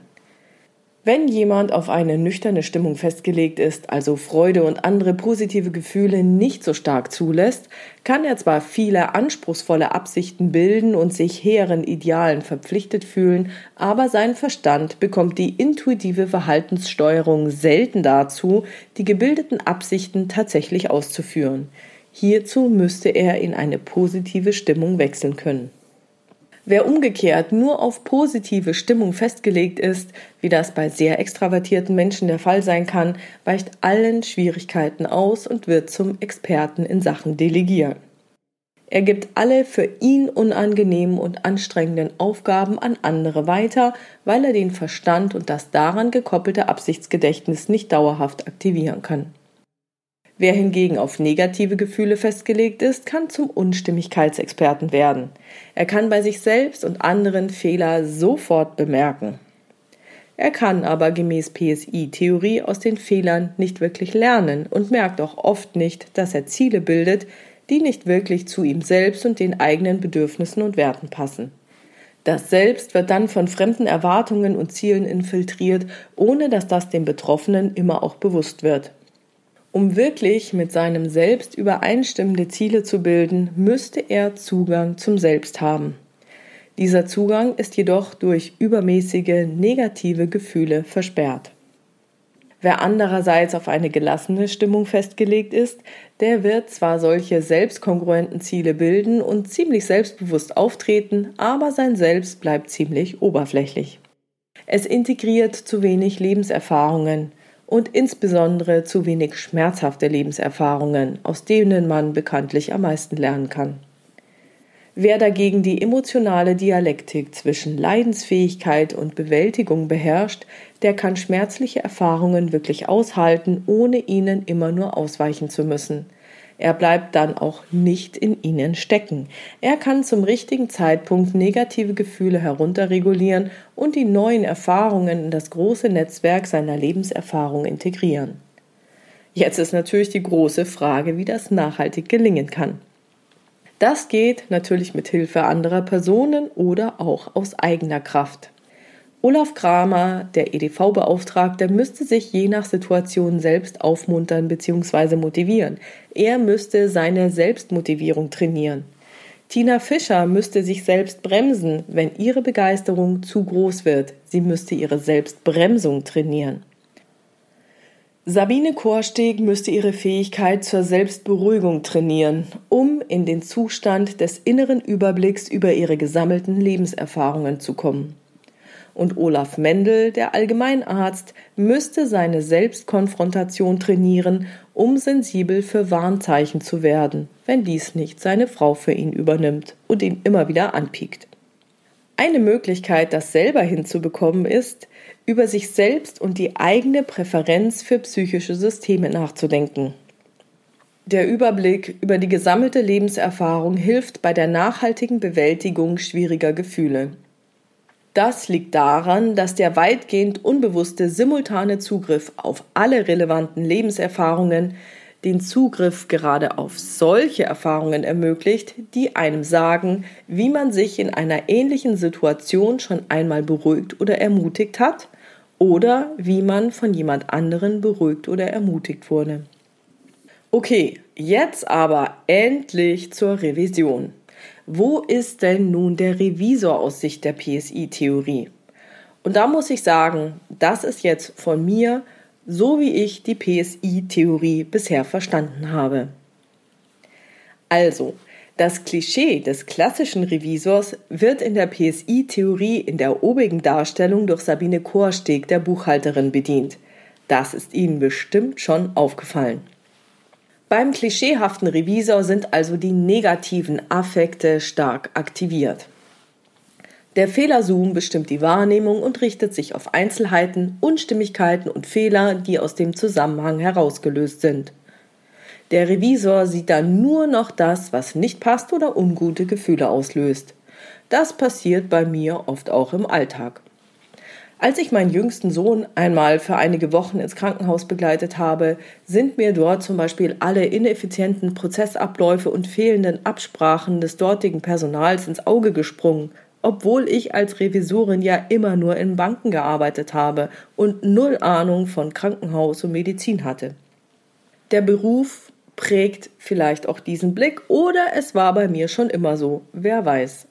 Wenn jemand auf eine nüchterne Stimmung festgelegt ist, also Freude und andere positive Gefühle nicht so stark zulässt, kann er zwar viele anspruchsvolle Absichten bilden und sich hehren Idealen verpflichtet fühlen, aber sein Verstand bekommt die intuitive Verhaltenssteuerung selten dazu, die gebildeten Absichten tatsächlich auszuführen. Hierzu müsste er in eine positive Stimmung wechseln können. Wer umgekehrt nur auf positive Stimmung festgelegt ist, wie das bei sehr extravertierten Menschen der Fall sein kann, weicht allen Schwierigkeiten aus und wird zum Experten in Sachen Delegieren. Er gibt alle für ihn unangenehmen und anstrengenden Aufgaben an andere weiter, weil er den Verstand und das daran gekoppelte Absichtsgedächtnis nicht dauerhaft aktivieren kann. Wer hingegen auf negative Gefühle festgelegt ist, kann zum Unstimmigkeitsexperten werden. Er kann bei sich selbst und anderen Fehler sofort bemerken. Er kann aber gemäß PSI-Theorie aus den Fehlern nicht wirklich lernen und merkt auch oft nicht, dass er Ziele bildet, die nicht wirklich zu ihm selbst und den eigenen Bedürfnissen und Werten passen. Das Selbst wird dann von fremden Erwartungen und Zielen infiltriert, ohne dass das dem Betroffenen immer auch bewusst wird. Um wirklich mit seinem Selbst übereinstimmende Ziele zu bilden, müsste er Zugang zum Selbst haben. Dieser Zugang ist jedoch durch übermäßige negative Gefühle versperrt. Wer andererseits auf eine gelassene Stimmung festgelegt ist, der wird zwar solche selbstkongruenten Ziele bilden und ziemlich selbstbewusst auftreten, aber sein Selbst bleibt ziemlich oberflächlich. Es integriert zu wenig Lebenserfahrungen, und insbesondere zu wenig schmerzhafte Lebenserfahrungen, aus denen man bekanntlich am meisten lernen kann. Wer dagegen die emotionale Dialektik zwischen Leidensfähigkeit und Bewältigung beherrscht, der kann schmerzliche Erfahrungen wirklich aushalten, ohne ihnen immer nur ausweichen zu müssen. Er bleibt dann auch nicht in ihnen stecken. Er kann zum richtigen Zeitpunkt negative Gefühle herunterregulieren und die neuen Erfahrungen in das große Netzwerk seiner Lebenserfahrung integrieren. Jetzt ist natürlich die große Frage, wie das nachhaltig gelingen kann. Das geht natürlich mit Hilfe anderer Personen oder auch aus eigener Kraft. Olaf Kramer, der EDV-Beauftragte, müsste sich je nach Situation selbst aufmuntern bzw. motivieren. Er müsste seine Selbstmotivierung trainieren. Tina Fischer müsste sich selbst bremsen, wenn ihre Begeisterung zu groß wird. Sie müsste ihre Selbstbremsung trainieren. Sabine Korsteg müsste ihre Fähigkeit zur Selbstberuhigung trainieren, um in den Zustand des inneren Überblicks über ihre gesammelten Lebenserfahrungen zu kommen und Olaf Mendel, der Allgemeinarzt, müsste seine Selbstkonfrontation trainieren, um sensibel für Warnzeichen zu werden, wenn dies nicht seine Frau für ihn übernimmt und ihn immer wieder anpiekt. Eine Möglichkeit, das selber hinzubekommen, ist, über sich selbst und die eigene Präferenz für psychische Systeme nachzudenken. Der Überblick über die gesammelte Lebenserfahrung hilft bei der nachhaltigen Bewältigung schwieriger Gefühle. Das liegt daran, dass der weitgehend unbewusste simultane Zugriff auf alle relevanten Lebenserfahrungen den Zugriff gerade auf solche Erfahrungen ermöglicht, die einem sagen, wie man sich in einer ähnlichen Situation schon einmal beruhigt oder ermutigt hat oder wie man von jemand anderen beruhigt oder ermutigt wurde. Okay, jetzt aber endlich zur Revision. Wo ist denn nun der Revisor aus Sicht der PSI-Theorie? Und da muss ich sagen, das ist jetzt von mir, so wie ich die PSI-Theorie bisher verstanden habe. Also, das Klischee des klassischen Revisors wird in der PSI-Theorie in der obigen Darstellung durch Sabine Korsteg, der Buchhalterin, bedient. Das ist Ihnen bestimmt schon aufgefallen. Beim klischeehaften Revisor sind also die negativen Affekte stark aktiviert. Der Fehlerzoom bestimmt die Wahrnehmung und richtet sich auf Einzelheiten, Unstimmigkeiten und Fehler, die aus dem Zusammenhang herausgelöst sind. Der Revisor sieht dann nur noch das, was nicht passt oder ungute Gefühle auslöst. Das passiert bei mir oft auch im Alltag. Als ich meinen jüngsten Sohn einmal für einige Wochen ins Krankenhaus begleitet habe, sind mir dort zum Beispiel alle ineffizienten Prozessabläufe und fehlenden Absprachen des dortigen Personals ins Auge gesprungen, obwohl ich als Revisorin ja immer nur in Banken gearbeitet habe und null Ahnung von Krankenhaus und Medizin hatte. Der Beruf prägt vielleicht auch diesen Blick oder es war bei mir schon immer so, wer weiß.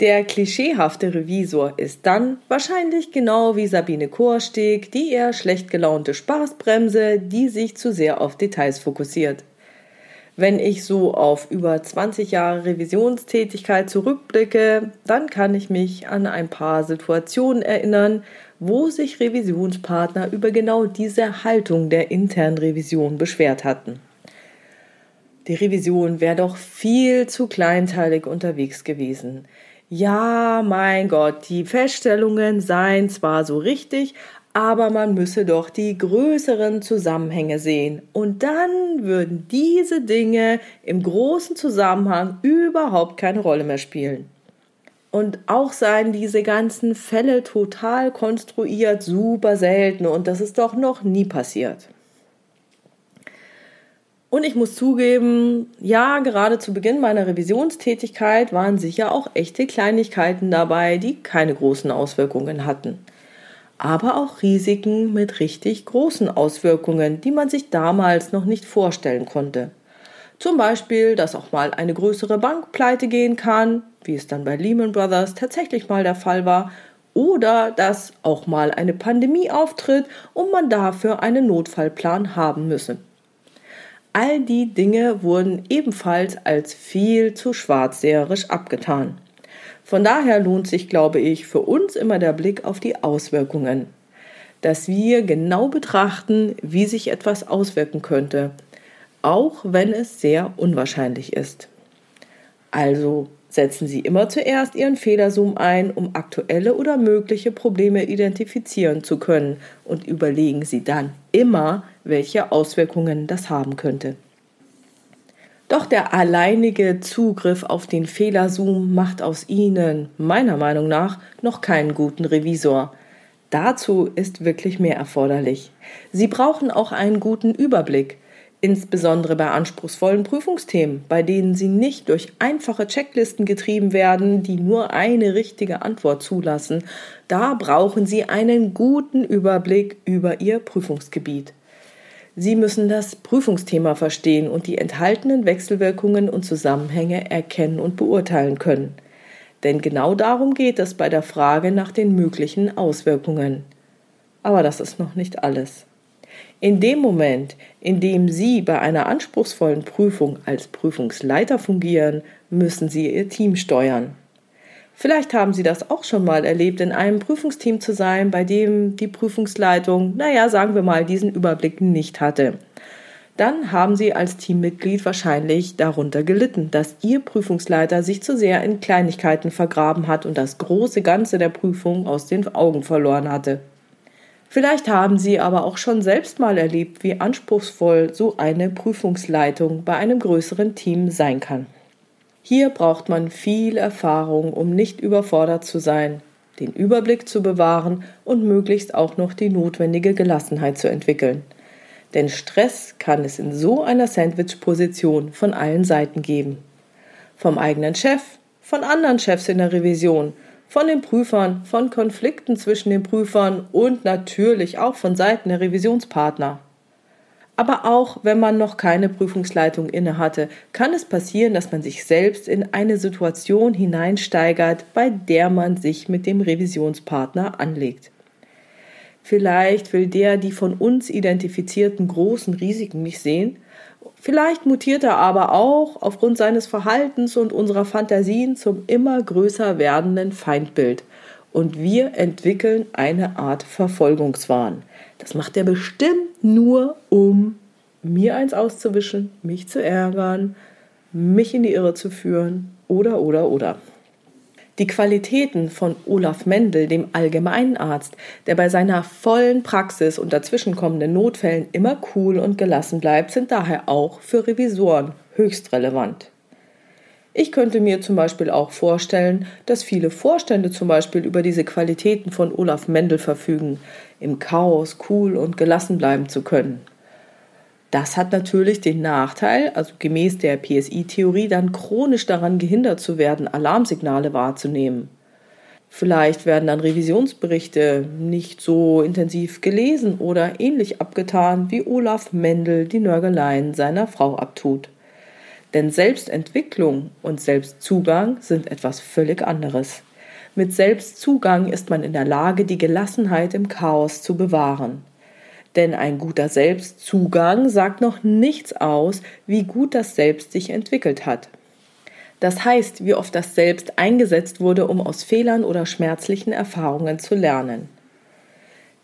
Der klischeehafte Revisor ist dann wahrscheinlich genau wie Sabine Korsteg die eher schlecht gelaunte Spaßbremse, die sich zu sehr auf Details fokussiert. Wenn ich so auf über 20 Jahre Revisionstätigkeit zurückblicke, dann kann ich mich an ein paar Situationen erinnern, wo sich Revisionspartner über genau diese Haltung der internen Revision beschwert hatten. Die Revision wäre doch viel zu kleinteilig unterwegs gewesen. Ja, mein Gott, die Feststellungen seien zwar so richtig, aber man müsse doch die größeren Zusammenhänge sehen. Und dann würden diese Dinge im großen Zusammenhang überhaupt keine Rolle mehr spielen. Und auch seien diese ganzen Fälle total konstruiert, super selten und das ist doch noch nie passiert. Und ich muss zugeben, ja, gerade zu Beginn meiner Revisionstätigkeit waren sicher auch echte Kleinigkeiten dabei, die keine großen Auswirkungen hatten. Aber auch Risiken mit richtig großen Auswirkungen, die man sich damals noch nicht vorstellen konnte. Zum Beispiel, dass auch mal eine größere Bank pleite gehen kann, wie es dann bei Lehman Brothers tatsächlich mal der Fall war, oder dass auch mal eine Pandemie auftritt und man dafür einen Notfallplan haben müsse. All die Dinge wurden ebenfalls als viel zu schwarzseherisch abgetan. Von daher lohnt sich, glaube ich, für uns immer der Blick auf die Auswirkungen. Dass wir genau betrachten, wie sich etwas auswirken könnte, auch wenn es sehr unwahrscheinlich ist. Also setzen Sie immer zuerst Ihren Fehlerzoom ein, um aktuelle oder mögliche Probleme identifizieren zu können und überlegen Sie dann immer, welche Auswirkungen das haben könnte. Doch der alleinige Zugriff auf den Fehlerzoom macht aus Ihnen, meiner Meinung nach, noch keinen guten Revisor. Dazu ist wirklich mehr erforderlich. Sie brauchen auch einen guten Überblick, insbesondere bei anspruchsvollen Prüfungsthemen, bei denen Sie nicht durch einfache Checklisten getrieben werden, die nur eine richtige Antwort zulassen. Da brauchen Sie einen guten Überblick über Ihr Prüfungsgebiet. Sie müssen das Prüfungsthema verstehen und die enthaltenen Wechselwirkungen und Zusammenhänge erkennen und beurteilen können. Denn genau darum geht es bei der Frage nach den möglichen Auswirkungen. Aber das ist noch nicht alles. In dem Moment, in dem Sie bei einer anspruchsvollen Prüfung als Prüfungsleiter fungieren, müssen Sie Ihr Team steuern. Vielleicht haben Sie das auch schon mal erlebt, in einem Prüfungsteam zu sein, bei dem die Prüfungsleitung, naja, sagen wir mal, diesen Überblick nicht hatte. Dann haben Sie als Teammitglied wahrscheinlich darunter gelitten, dass Ihr Prüfungsleiter sich zu sehr in Kleinigkeiten vergraben hat und das große Ganze der Prüfung aus den Augen verloren hatte. Vielleicht haben Sie aber auch schon selbst mal erlebt, wie anspruchsvoll so eine Prüfungsleitung bei einem größeren Team sein kann. Hier braucht man viel Erfahrung, um nicht überfordert zu sein, den Überblick zu bewahren und möglichst auch noch die notwendige Gelassenheit zu entwickeln. Denn Stress kann es in so einer Sandwich-Position von allen Seiten geben. Vom eigenen Chef, von anderen Chefs in der Revision, von den Prüfern, von Konflikten zwischen den Prüfern und natürlich auch von Seiten der Revisionspartner. Aber auch wenn man noch keine Prüfungsleitung inne hatte, kann es passieren, dass man sich selbst in eine Situation hineinsteigert, bei der man sich mit dem Revisionspartner anlegt. Vielleicht will der die von uns identifizierten großen Risiken nicht sehen. Vielleicht mutiert er aber auch aufgrund seines Verhaltens und unserer Fantasien zum immer größer werdenden Feindbild. Und wir entwickeln eine Art Verfolgungswahn. Das macht er bestimmt nur, um mir eins auszuwischen, mich zu ärgern, mich in die Irre zu führen oder, oder, oder. Die Qualitäten von Olaf Mendel, dem Allgemeinarzt, der bei seiner vollen Praxis und dazwischenkommenden Notfällen immer cool und gelassen bleibt, sind daher auch für Revisoren höchst relevant. Ich könnte mir zum Beispiel auch vorstellen, dass viele Vorstände zum Beispiel über diese Qualitäten von Olaf Mendel verfügen, im Chaos cool und gelassen bleiben zu können. Das hat natürlich den Nachteil, also gemäß der PSI-Theorie, dann chronisch daran gehindert zu werden, Alarmsignale wahrzunehmen. Vielleicht werden dann Revisionsberichte nicht so intensiv gelesen oder ähnlich abgetan, wie Olaf Mendel die Nörgeleien seiner Frau abtut. Denn Selbstentwicklung und Selbstzugang sind etwas völlig anderes. Mit Selbstzugang ist man in der Lage, die Gelassenheit im Chaos zu bewahren. Denn ein guter Selbstzugang sagt noch nichts aus, wie gut das Selbst sich entwickelt hat. Das heißt, wie oft das Selbst eingesetzt wurde, um aus Fehlern oder schmerzlichen Erfahrungen zu lernen.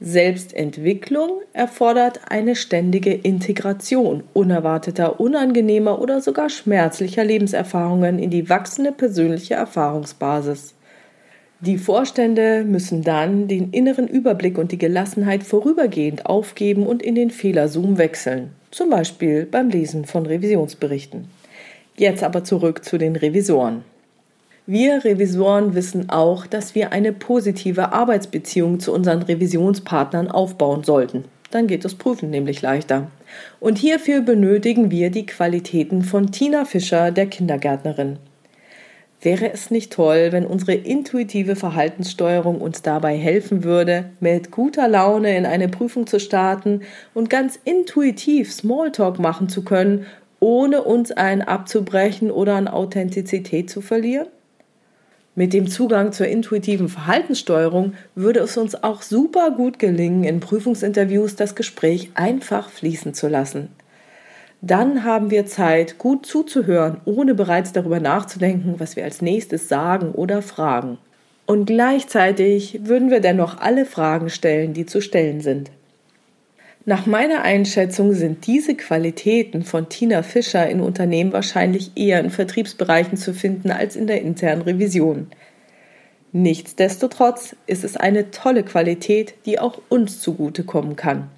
Selbstentwicklung erfordert eine ständige Integration unerwarteter, unangenehmer oder sogar schmerzlicher Lebenserfahrungen in die wachsende persönliche Erfahrungsbasis. Die Vorstände müssen dann den inneren Überblick und die Gelassenheit vorübergehend aufgeben und in den Fehlerzoom wechseln, zum Beispiel beim Lesen von Revisionsberichten. Jetzt aber zurück zu den Revisoren. Wir Revisoren wissen auch, dass wir eine positive Arbeitsbeziehung zu unseren Revisionspartnern aufbauen sollten. Dann geht das Prüfen nämlich leichter. Und hierfür benötigen wir die Qualitäten von Tina Fischer, der Kindergärtnerin. Wäre es nicht toll, wenn unsere intuitive Verhaltenssteuerung uns dabei helfen würde, mit guter Laune in eine Prüfung zu starten und ganz intuitiv Smalltalk machen zu können, ohne uns ein abzubrechen oder an Authentizität zu verlieren? Mit dem Zugang zur intuitiven Verhaltenssteuerung würde es uns auch super gut gelingen, in Prüfungsinterviews das Gespräch einfach fließen zu lassen. Dann haben wir Zeit, gut zuzuhören, ohne bereits darüber nachzudenken, was wir als nächstes sagen oder fragen. Und gleichzeitig würden wir dennoch alle Fragen stellen, die zu stellen sind. Nach meiner Einschätzung sind diese Qualitäten von Tina Fischer in Unternehmen wahrscheinlich eher in Vertriebsbereichen zu finden als in der internen Revision. Nichtsdestotrotz ist es eine tolle Qualität, die auch uns zugutekommen kann.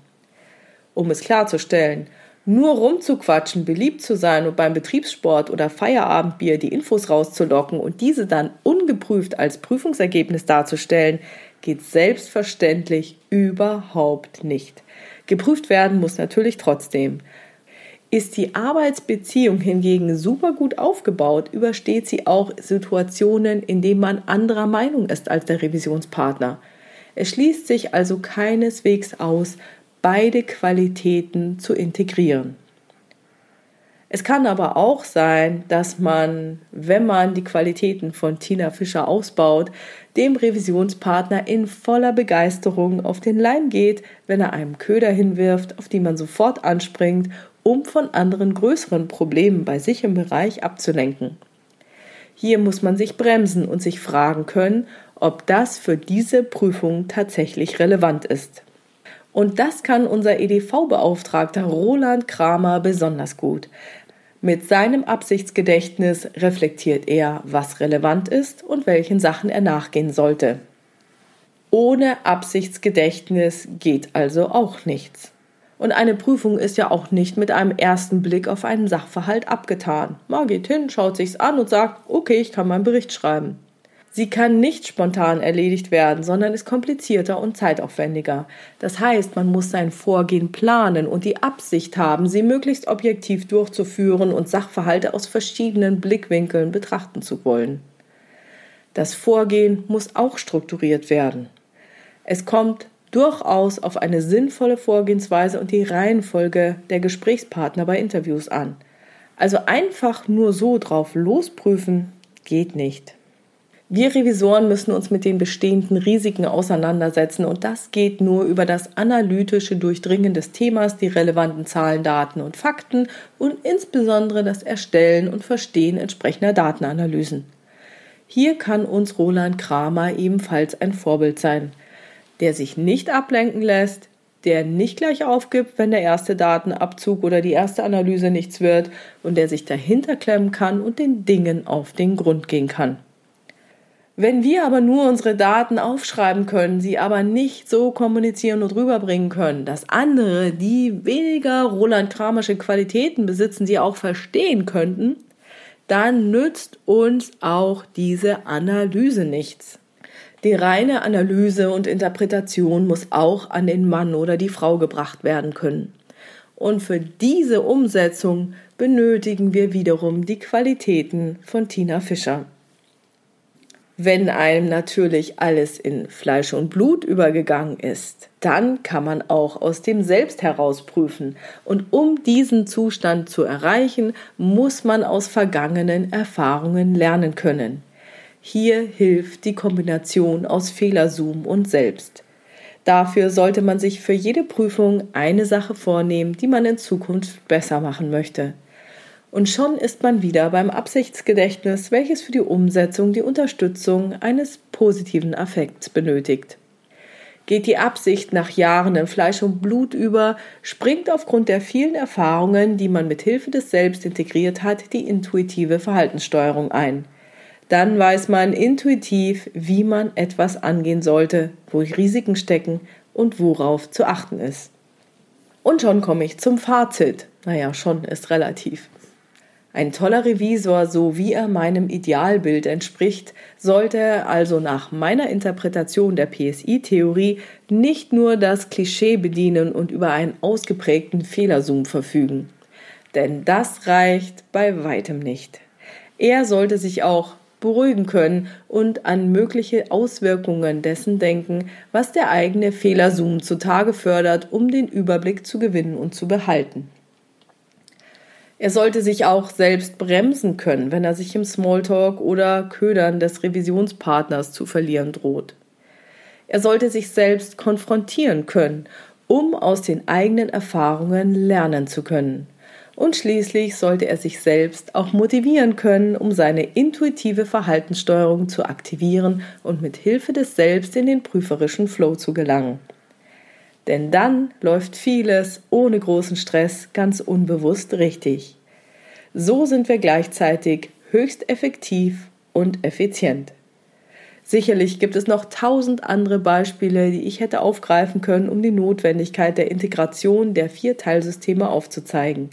Um es klarzustellen, nur rumzuquatschen, beliebt zu sein und beim Betriebssport oder Feierabendbier die Infos rauszulocken und diese dann ungeprüft als Prüfungsergebnis darzustellen, geht selbstverständlich überhaupt nicht. Geprüft werden muss natürlich trotzdem. Ist die Arbeitsbeziehung hingegen super gut aufgebaut, übersteht sie auch Situationen, in denen man anderer Meinung ist als der Revisionspartner. Es schließt sich also keineswegs aus, beide Qualitäten zu integrieren. Es kann aber auch sein, dass man, wenn man die Qualitäten von Tina Fischer ausbaut, dem Revisionspartner in voller Begeisterung auf den Leim geht, wenn er einem Köder hinwirft, auf die man sofort anspringt, um von anderen größeren Problemen bei sich im Bereich abzulenken. Hier muss man sich bremsen und sich fragen können, ob das für diese Prüfung tatsächlich relevant ist. Und das kann unser EDV-Beauftragter Roland Kramer besonders gut. Mit seinem Absichtsgedächtnis reflektiert er, was relevant ist und welchen Sachen er nachgehen sollte. Ohne Absichtsgedächtnis geht also auch nichts. Und eine Prüfung ist ja auch nicht mit einem ersten Blick auf einen Sachverhalt abgetan. Man geht hin, schaut sich's an und sagt, okay, ich kann meinen Bericht schreiben. Sie kann nicht spontan erledigt werden, sondern ist komplizierter und zeitaufwendiger. Das heißt, man muss sein Vorgehen planen und die Absicht haben, sie möglichst objektiv durchzuführen und Sachverhalte aus verschiedenen Blickwinkeln betrachten zu wollen. Das Vorgehen muss auch strukturiert werden. Es kommt durchaus auf eine sinnvolle Vorgehensweise und die Reihenfolge der Gesprächspartner bei Interviews an. Also einfach nur so drauf losprüfen geht nicht. Wir Revisoren müssen uns mit den bestehenden Risiken auseinandersetzen und das geht nur über das analytische Durchdringen des Themas, die relevanten Zahlen, Daten und Fakten und insbesondere das Erstellen und Verstehen entsprechender Datenanalysen. Hier kann uns Roland Kramer ebenfalls ein Vorbild sein, der sich nicht ablenken lässt, der nicht gleich aufgibt, wenn der erste Datenabzug oder die erste Analyse nichts wird und der sich dahinter klemmen kann und den Dingen auf den Grund gehen kann. Wenn wir aber nur unsere Daten aufschreiben können, sie aber nicht so kommunizieren und rüberbringen können, dass andere, die weniger Roland Kramersche Qualitäten besitzen, sie auch verstehen könnten, dann nützt uns auch diese Analyse nichts. Die reine Analyse und Interpretation muss auch an den Mann oder die Frau gebracht werden können. Und für diese Umsetzung benötigen wir wiederum die Qualitäten von Tina Fischer. Wenn einem natürlich alles in Fleisch und Blut übergegangen ist, dann kann man auch aus dem Selbst heraus prüfen. Und um diesen Zustand zu erreichen, muss man aus vergangenen Erfahrungen lernen können. Hier hilft die Kombination aus Fehlerzoom und Selbst. Dafür sollte man sich für jede Prüfung eine Sache vornehmen, die man in Zukunft besser machen möchte und schon ist man wieder beim Absichtsgedächtnis, welches für die Umsetzung die Unterstützung eines positiven Affekts benötigt. Geht die Absicht nach Jahren in Fleisch und Blut über, springt aufgrund der vielen Erfahrungen, die man mit Hilfe des Selbst integriert hat, die intuitive Verhaltenssteuerung ein. Dann weiß man intuitiv, wie man etwas angehen sollte, wo Risiken stecken und worauf zu achten ist. Und schon komme ich zum Fazit. Naja, schon ist relativ. Ein toller Revisor, so wie er meinem Idealbild entspricht, sollte also nach meiner Interpretation der PSI-Theorie nicht nur das Klischee bedienen und über einen ausgeprägten Fehlerzoom verfügen. Denn das reicht bei weitem nicht. Er sollte sich auch beruhigen können und an mögliche Auswirkungen dessen denken, was der eigene Fehlerzoom zutage fördert, um den Überblick zu gewinnen und zu behalten. Er sollte sich auch selbst bremsen können, wenn er sich im Smalltalk oder Ködern des Revisionspartners zu verlieren droht. Er sollte sich selbst konfrontieren können, um aus den eigenen Erfahrungen lernen zu können. Und schließlich sollte er sich selbst auch motivieren können, um seine intuitive Verhaltenssteuerung zu aktivieren und mit Hilfe des Selbst in den prüferischen Flow zu gelangen. Denn dann läuft vieles ohne großen Stress ganz unbewusst richtig. So sind wir gleichzeitig höchst effektiv und effizient. Sicherlich gibt es noch tausend andere Beispiele, die ich hätte aufgreifen können, um die Notwendigkeit der Integration der vier Teilsysteme aufzuzeigen.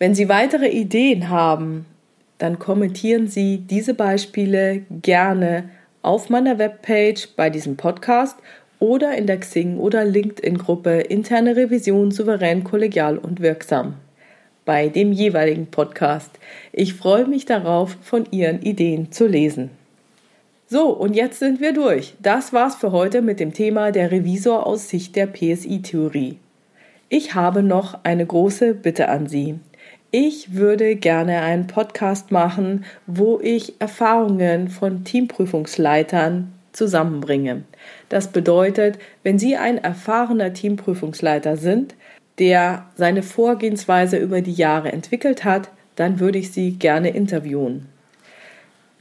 Wenn Sie weitere Ideen haben, dann kommentieren Sie diese Beispiele gerne auf meiner Webpage bei diesem Podcast oder in der Xing- oder LinkedIn-Gruppe Interne Revision souverän, kollegial und wirksam bei dem jeweiligen Podcast. Ich freue mich darauf, von Ihren Ideen zu lesen. So, und jetzt sind wir durch. Das war's für heute mit dem Thema der Revisor aus Sicht der PSI-Theorie. Ich habe noch eine große Bitte an Sie. Ich würde gerne einen Podcast machen, wo ich Erfahrungen von Teamprüfungsleitern zusammenbringe. Das bedeutet, wenn Sie ein erfahrener Teamprüfungsleiter sind, der seine Vorgehensweise über die Jahre entwickelt hat, dann würde ich Sie gerne interviewen.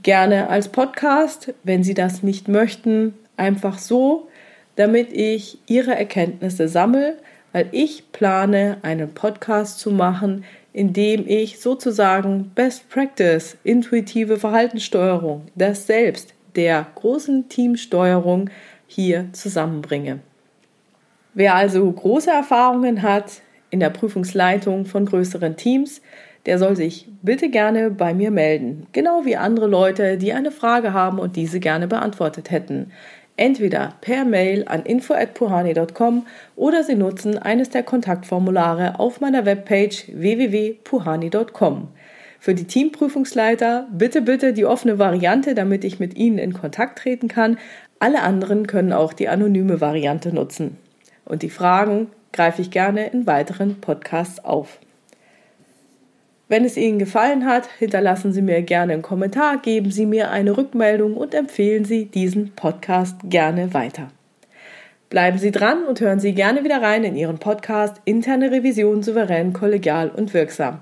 Gerne als Podcast, wenn Sie das nicht möchten, einfach so, damit ich Ihre Erkenntnisse sammle, weil ich plane, einen Podcast zu machen, in dem ich sozusagen Best Practice, intuitive Verhaltenssteuerung, das Selbst der großen Teamsteuerung hier zusammenbringe. Wer also große Erfahrungen hat in der Prüfungsleitung von größeren Teams, der soll sich bitte gerne bei mir melden. Genau wie andere Leute, die eine Frage haben und diese gerne beantwortet hätten. Entweder per Mail an info@puhani.com oder Sie nutzen eines der Kontaktformulare auf meiner Webpage www.puhani.com. Für die Teamprüfungsleiter bitte bitte die offene Variante, damit ich mit Ihnen in Kontakt treten kann. Alle anderen können auch die anonyme Variante nutzen. Und die Fragen greife ich gerne in weiteren Podcasts auf. Wenn es Ihnen gefallen hat, hinterlassen Sie mir gerne einen Kommentar, geben Sie mir eine Rückmeldung und empfehlen Sie diesen Podcast gerne weiter. Bleiben Sie dran und hören Sie gerne wieder rein in Ihren Podcast Interne Revision souverän, kollegial und wirksam.